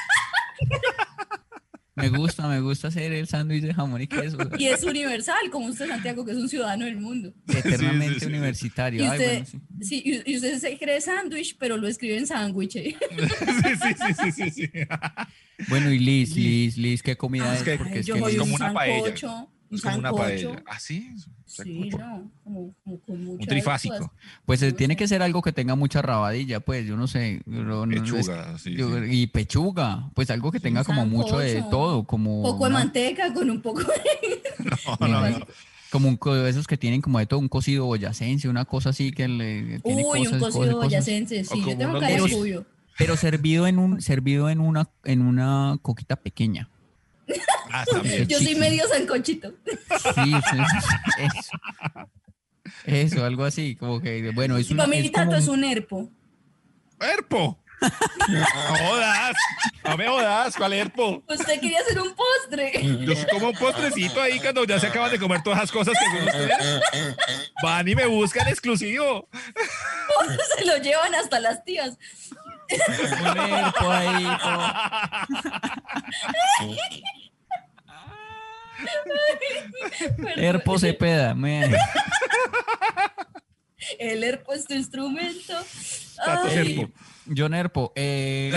Me gusta, me gusta hacer el sándwich de jamón y queso. Y es universal, como usted, Santiago, que es un ciudadano del mundo. Eternamente Sí, sí, sí, universitario. Y Ay, usted, bueno, sí. sí, y- usted se cree sándwich, pero lo escribe en sándwich. sí, sí, sí, sí, sí, sí. Bueno, y Liz, Liz, Liz, ¿qué comida Ah, es? es que- Porque es Yo que Liz- como un una paella. Un Es como una paella. ¿Ah, sí? Sí, no, como, como con mucha Un trifásico. Pues eh, no tiene sé. que ser algo que tenga mucha rabadilla, pues, yo no sé. no- es- Pechuga, sí, yo- sí. Y pechuga, pues algo que tenga como mucho de todo, como Un poco de manteca con un poco de... No, no, no. como un esos que tienen como de todo, un cocido boyacense, una cosa así que le tiene Uy, cosas, un cocido cosas. boyacense, sí, yo tengo cara de suyo. Pero servido en un, servido en una, en una coquita pequeña. Ah, también. Yo soy medio sancochito. Sí, eso, eso. Eso, algo así, como que, bueno, es Y una, para mí es Tato como es un- un herpo. ¡Herpo! No jodas, no me jodas, ¿cuál herpo? Usted quería hacer un postre. Yo soy como un postrecito ahí cuando ya se acaban de comer todas las cosas que son ustedes. Van y me buscan exclusivo. Se lo llevan hasta las tías. un herpo ahí. Herpo Cepeda, me- El herpo es tu instrumento. Tato Ay, herpo. John Herpo, eh...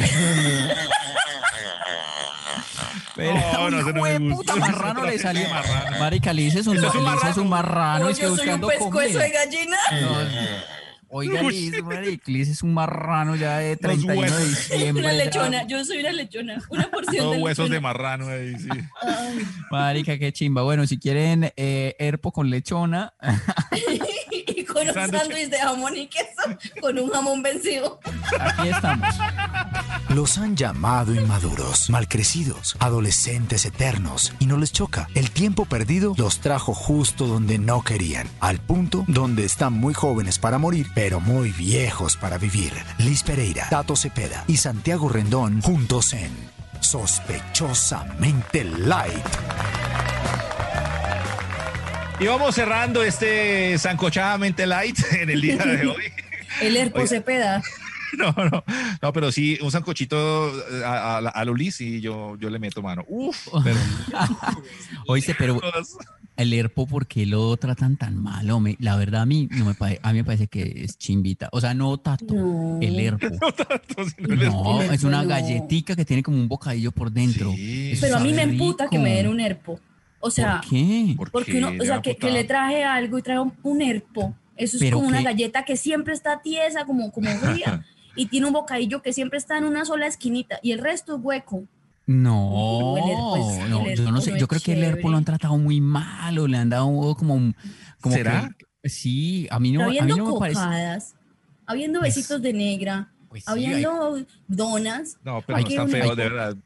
Pero, No, no, ese no me Hijo de gusta. puta marrano le salió. marrano. Marica, Liz es un, es un Liz es un marrano, es que yo soy un buscando pescuezo de gallina. No, Oiga. Liz, marica, Liz es un marrano ya de 31 de diciembre. Una lechona, yo soy una lechona. Una porción Todos de huesos de lechona. marrano ahí, sí. Ay, Marica, qué chimba. Bueno, si quieren eh, herpo con lechona, con un Sándwich. de jamón y queso, con un jamón vencido. aquí estamos. Los han llamado inmaduros, malcrecidos, adolescentes eternos, y no les choca. El tiempo perdido los trajo justo donde no querían, al punto donde están muy jóvenes para morir, pero muy viejos para vivir. Liz Pereira, Tato Cepeda y Santiago Rendón juntos en Sospechosamente Light. Y vamos cerrando este sancochadamente light en el día de hoy. El herpo Oiga. Cepeda. No, no, no, pero sí, un sancochito a, a, a Luli, sí, yo, yo le meto mano. Uf, pero... Oíste, pero el herpo, ¿por qué lo tratan tan mal? hombre? La verdad, a mí, no me pare- a mí me parece que es chimbita. O sea, no tato, No. el herpo. No tanto, sino el No, es una no. galletica que tiene como un bocadillo por dentro. Sí. Pero a mí me emputa que me den un herpo. O sea, ¿Por qué? ¿Por porque qué uno, o le sea, que, le traje algo y trae un, un herpo. Eso es como una galleta que siempre está tiesa, como, como fría, y tiene un bocadillo que siempre está en una sola esquinita y el resto es hueco. No, herpo no, yo no sé, yo creo que el herpo lo han tratado muy mal o le han dado como un... Como ¿Será? que- sí, a mí no, a mí habiendo no me parece... cocadas, habiendo besitos de negra, Pues sí, hay, habiendo donas. No, pero no que es tan un- feo, de verdad.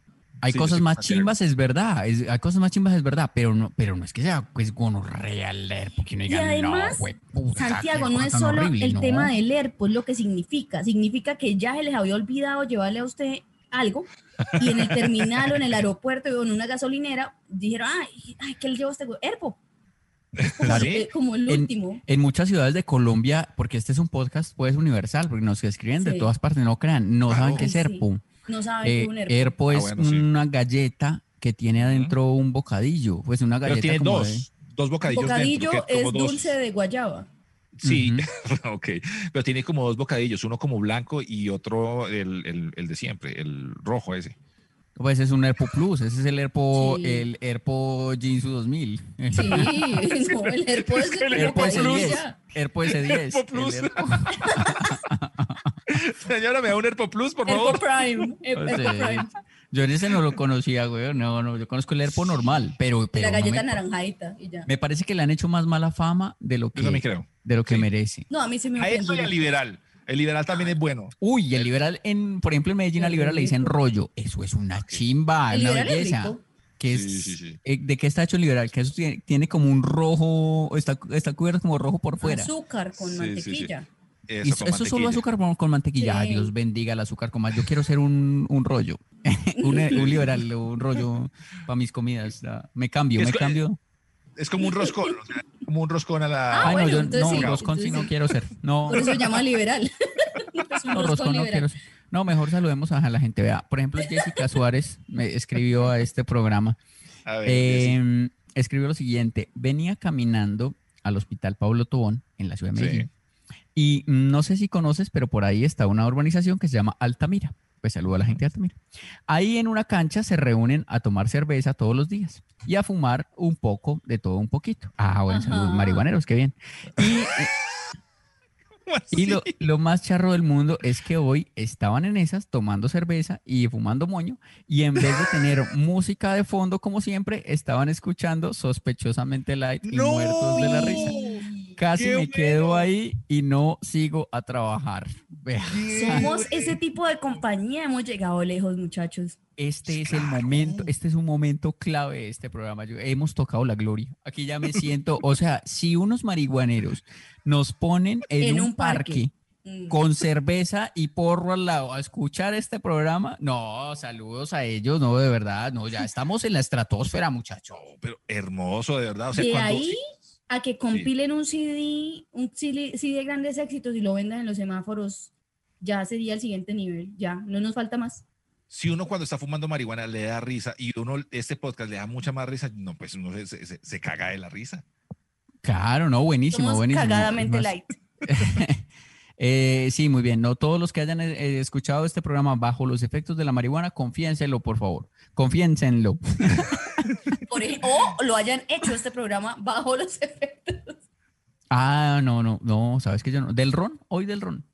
Hay Sí, cosas más chimbas, es verdad, es- hay cosas más chimbas, es verdad, pero no, pero no es que sea pues gonorrea el herpo, que uno Y además, no, Santiago, no es solo horrible", el no. tema del herpo, es lo que significa. Significa que ya se les había olvidado llevarle a usted algo y en el terminal o en el aeropuerto o en una gasolinera dijeron, ay, ay ¿qué le llevo a este güey? herpo? Como, el, como el En- último. En muchas ciudades de Colombia, porque este es un podcast pues universal, porque nos escriben de todas partes, no crean, no Claro. saben qué es Sí. No saben qué Eh, es un herpo. herpo Ah, es bueno, sí. una galleta que tiene adentro un bocadillo, pues una Pero galleta tiene como dos, de- dos bocadillos Bocadillo dentro. que es dos- dulce de guayaba. Sí, ok. Pero tiene como dos bocadillos, uno como blanco y otro el, el, el de siempre, el rojo ese. Pues es un Herpo Plus, ese es el Herpo, Sí. el Herpo Jinsu 2000. Sí, no, el herpo es El Herpo bocadillo S10. ya. Herpo S10. Herpo Plus. el Herpo- Señora, me da un Herpo Plus, por favor. Prime. Sí. Prime. Yo en ese no lo conocía, güey. No, no, yo conozco el Herpo normal, pero, pero La no galleta me, naranjadita y ya. me parece que le han hecho más mala fama de lo que, creo. de lo que Sí. merece. No, a mí se me A eso y al liberal. El liberal también es bueno. Uy, el liberal, en, por ejemplo, en Medellín al liberal le dicen rollo. Eso es una chimba, El una es belleza. rico. Que Sí, es, sí, sí. eh, ¿De qué está hecho el liberal? Que eso tiene, tiene como un rojo, está, está cubierto como rojo por fuera. Azúcar con Sí, sí, sí. mantequilla. Eso, Y con eso solo azúcar con, con mantequilla. Ay. Dios bendiga el azúcar con más. Yo quiero ser un, un rollo, un, un liberal, un rollo para mis comidas. ya. Me cambio, Es me cambio. Es como un roscón, o sea, como un roscón a la... Ah, Ay, bueno, no, yo entonces no, sí, roscón sí no quiero ser. No, Por eso se llama liberal. No, roscón roscón no quiero ser. No, mejor saludemos a la gente. Vea, por ejemplo, Jessica Suárez me escribió a este programa. A ver, Jessy. Eh, escribió lo siguiente: venía caminando al hospital Pablo Tobón en la ciudad de Sí. Medellín. Y no sé si conoces, pero por ahí está una urbanización que se llama Altamira. Pues saludo a la gente de Altamira. Ahí en una cancha se reúnen a tomar cerveza todos los días y a fumar un poco de todo un poquito. Ah, bueno, saludos marihuaneros, qué bien. Y, y lo, lo más charro del mundo es que hoy estaban en esas tomando cerveza y fumando moño y en vez de tener música de fondo como siempre, estaban escuchando sospechosamente light y muertos de la risa. Casi ¡Qué me quedo ahí y no sigo a trabajar. Vea, Somos ese tipo de compañía. Hemos llegado lejos, muchachos. este es el momento, este es un momento clave de este programa. Yo- hemos tocado la gloria. Aquí ya me siento, o sea, si unos marihuaneros nos ponen en, En un, un parque. parque Mm. con cerveza y porro al lado a escuchar este programa. No, saludos a ellos, no, de verdad, no, ya estamos en la estratosfera, muchacho. No, pero hermoso, de verdad. O sea, de cuando, ahí a que compilen un CD, un CD, CD de grandes éxitos y lo vendan en los semáforos, ya sería el siguiente nivel. Ya, no nos falta más. si uno cuando está fumando marihuana le da risa y uno este podcast le da mucha más risa, no, pues uno se, se- se caga de la risa. Claro, no, buenísimo, Somos buenísimo. cagadamente Más- light. Eh, sí, muy bien. No todos los que hayan eh, escuchado este programa bajo los efectos de la marihuana, confiénselo, por favor. Confiénsenlo. Por o lo hayan hecho este programa bajo los efectos. Ah, no, no, no, sabes que yo no. ¿Del ron? Hoy del ron.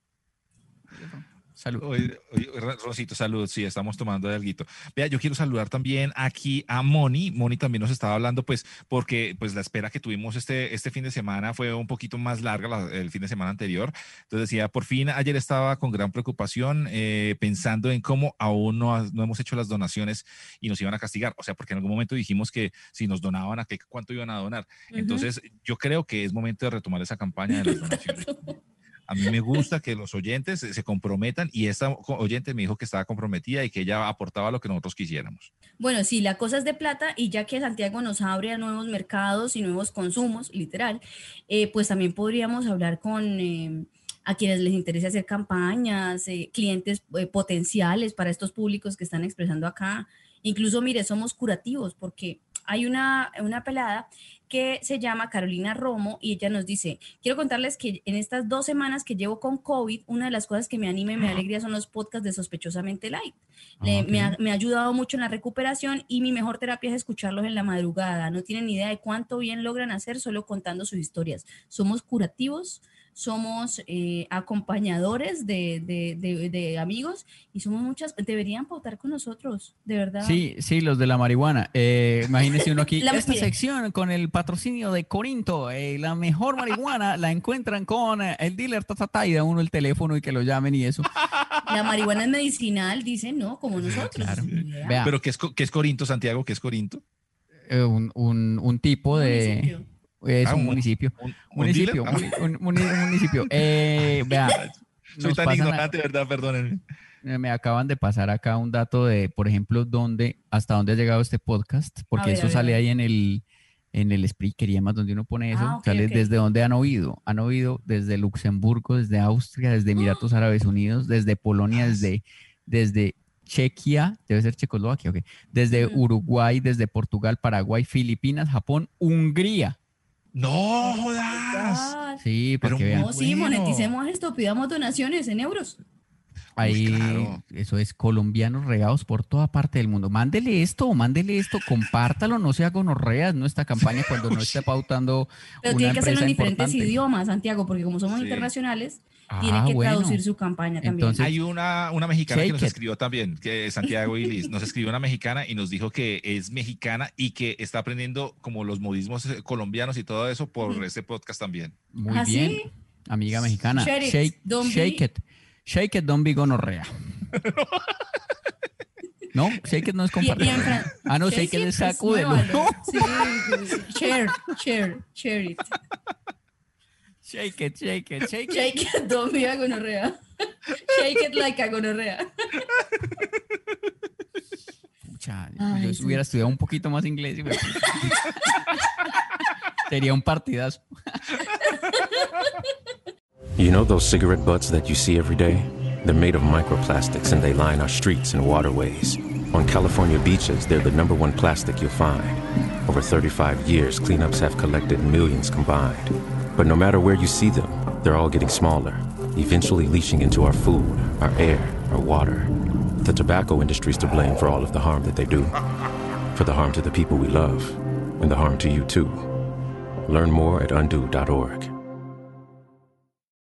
Salud. Oye, Ro- Rosito, salud, sí, estamos tomando de alguito. Vea, yo quiero saludar también aquí a Moni. Moni también nos estaba hablando, pues, porque pues la espera que tuvimos este, este fin de semana fue un poquito más larga la- el fin de semana anterior. Entonces decía, por fin ayer estaba con gran preocupación eh, pensando en cómo aún no, no hemos hecho las donaciones y nos iban a castigar. O sea, porque en algún momento dijimos que si nos donaban, ¿a qué, cuánto iban a donar? Entonces, yo creo que es momento de retomar esa campaña de las donaciones. A mí me gusta que los oyentes se comprometan y esta oyente me dijo que estaba comprometida y que ella aportaba lo que nosotros quisiéramos. Bueno, sí, la cosa es de plata y ya que Santiago nos abre a nuevos mercados y nuevos consumos, literal, eh, pues también podríamos hablar con eh, a quienes les interese hacer campañas, eh, clientes eh, potenciales para estos públicos que están expresando acá. Incluso, mire, somos curativos porque hay una, una pelada que se llama Carolina Romo y ella nos dice, quiero contarles que en estas dos semanas que llevo con COVID, una de las cosas que me anima y me alegría son los podcasts de Sospechosamente Light. Le- Ah, me, ha, me ha ayudado mucho en la recuperación y mi mejor terapia es escucharlos en la madrugada. No tienen idea de cuánto bien logran hacer solo contando sus historias. Somos curativos, somos eh, acompañadores de, de- de- de amigos y somos muchas, deberían pautar con nosotros, de verdad. Sí, sí, los de la marihuana. Eh, imagínese uno aquí. La- Esta mire. sección con el patrocinio de Corinto. eh, la mejor marihuana la encuentran con eh, el dealer ta, ta, ta, y da uno el teléfono y que lo llamen y eso. La marihuana es medicinal, dicen, ¿no? Como nosotros. Claro. Vea. Vea, Pero ¿qué es, qué es Corinto, Santiago? ¿Qué es Corinto? eh, un, un- un tipo de. Es Ah, un un- municipio. ¿Un, un Municipio. muni- un, muni- un municipio. Eh, vea. Ah, soy tan pasan a- ignorante, ¿verdad? Perdónenme. Me acaban de pasar acá un dato de, por ejemplo, dónde, hasta dónde ha llegado este podcast, porque ver, eso sale ahí en el, en el Spreaker y donde uno pone eso, Ah, sale desde donde han oído. Han oído desde Luxemburgo, desde Austria, desde Emiratos Árabes Unidos, desde Polonia, desde, desde Chequia, debe ser Checoslovaquia, ok, desde. Uruguay, desde Portugal, Paraguay, Filipinas, Japón, Hungría. ¡No jodas! Sí, Pero porque vean, No, sí, Bueno. moneticemos esto, pidamos donaciones en euros. Ahí, claro. eso es colombianos regados por toda parte del mundo. Mándele esto, mándele esto, compártalo, no sea gonorreas, no esta campaña cuando no esté pautando Pero una tiene que hacerlo en diferentes importante. idiomas, Santiago, porque como somos Sí. internacionales, Ah, tiene que bueno. traducir su campaña también. Entonces- Hay una, una mexicana que nos it. escribió también, que es Santiago Ilis, nos escribió una mexicana y nos dijo que es mexicana y que está aprendiendo como los modismos eh, colombianos y todo eso por Mm. este podcast también. Muy ¿Ah, bien, sí? amiga mexicana. Shake it, Shake, don't shake be- it. Shake it, don't be gonorrea. No, shake it no es compartir. Ah, no, shake it es sacúdelo. muévalo. Sí, share, share, share it. Shake it, shake it, shake it. Shake it, don't be a gonorrea. Shake it like a gonorrea. Pucha, Ay, yo sí. hubiera estudiado un poquito más inglés. y me- Sería un partidazo. You know those cigarette butts that you see every day? They're made of microplastics and they line our streets and waterways. On California beaches, they're the number one plastic you'll find. Over 35 years, cleanups have collected millions combined. But no matter where you see them, they're all getting smaller, eventually leaching into our food, our air, our water. The tobacco industry's to blame for all of the harm that they do. For the harm to the people we love, and the harm to you too. Learn more at undo.org.